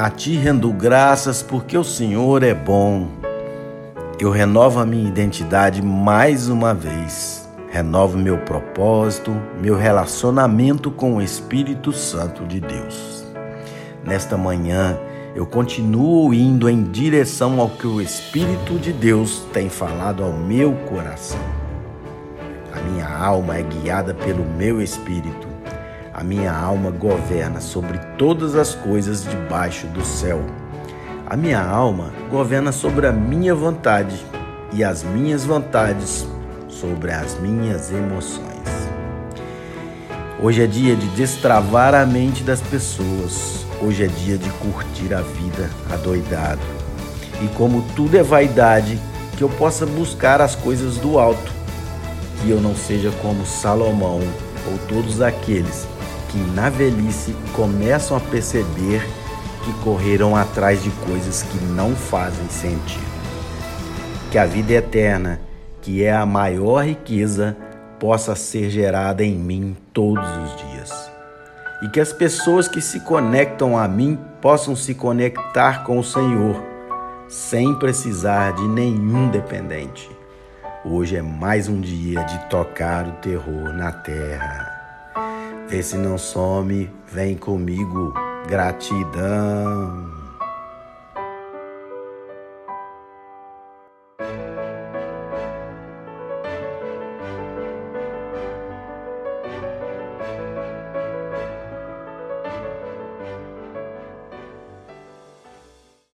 A ti rendo graças porque o Senhor é bom. Eu renovo a minha identidade mais uma vez. Renovo meu propósito, meu relacionamento com o Espírito Santo de Deus. Nesta manhã, eu continuo indo em direção ao que o Espírito de Deus tem falado ao meu coração. A minha alma é guiada pelo meu espírito a minha alma governa sobre todas as coisas debaixo do céu. A minha alma governa sobre a minha vontade e as minhas vontades sobre as minhas emoções. Hoje é dia de destravar a mente das pessoas. Hoje é dia de curtir a vida adoidado. E como tudo é vaidade, que eu possa buscar as coisas do alto, que eu não seja como Salomão ou todos aqueles que na velhice começam a perceber que correram atrás de coisas que não fazem sentido. Que a vida eterna, que é a maior riqueza, possa ser gerada em mim todos os dias. E que as pessoas que se conectam a mim possam se conectar com o Senhor, sem precisar de nenhum dependente. Hoje é mais um dia de tocar o terror na terra. Vê se não some, vem comigo. Gratidão.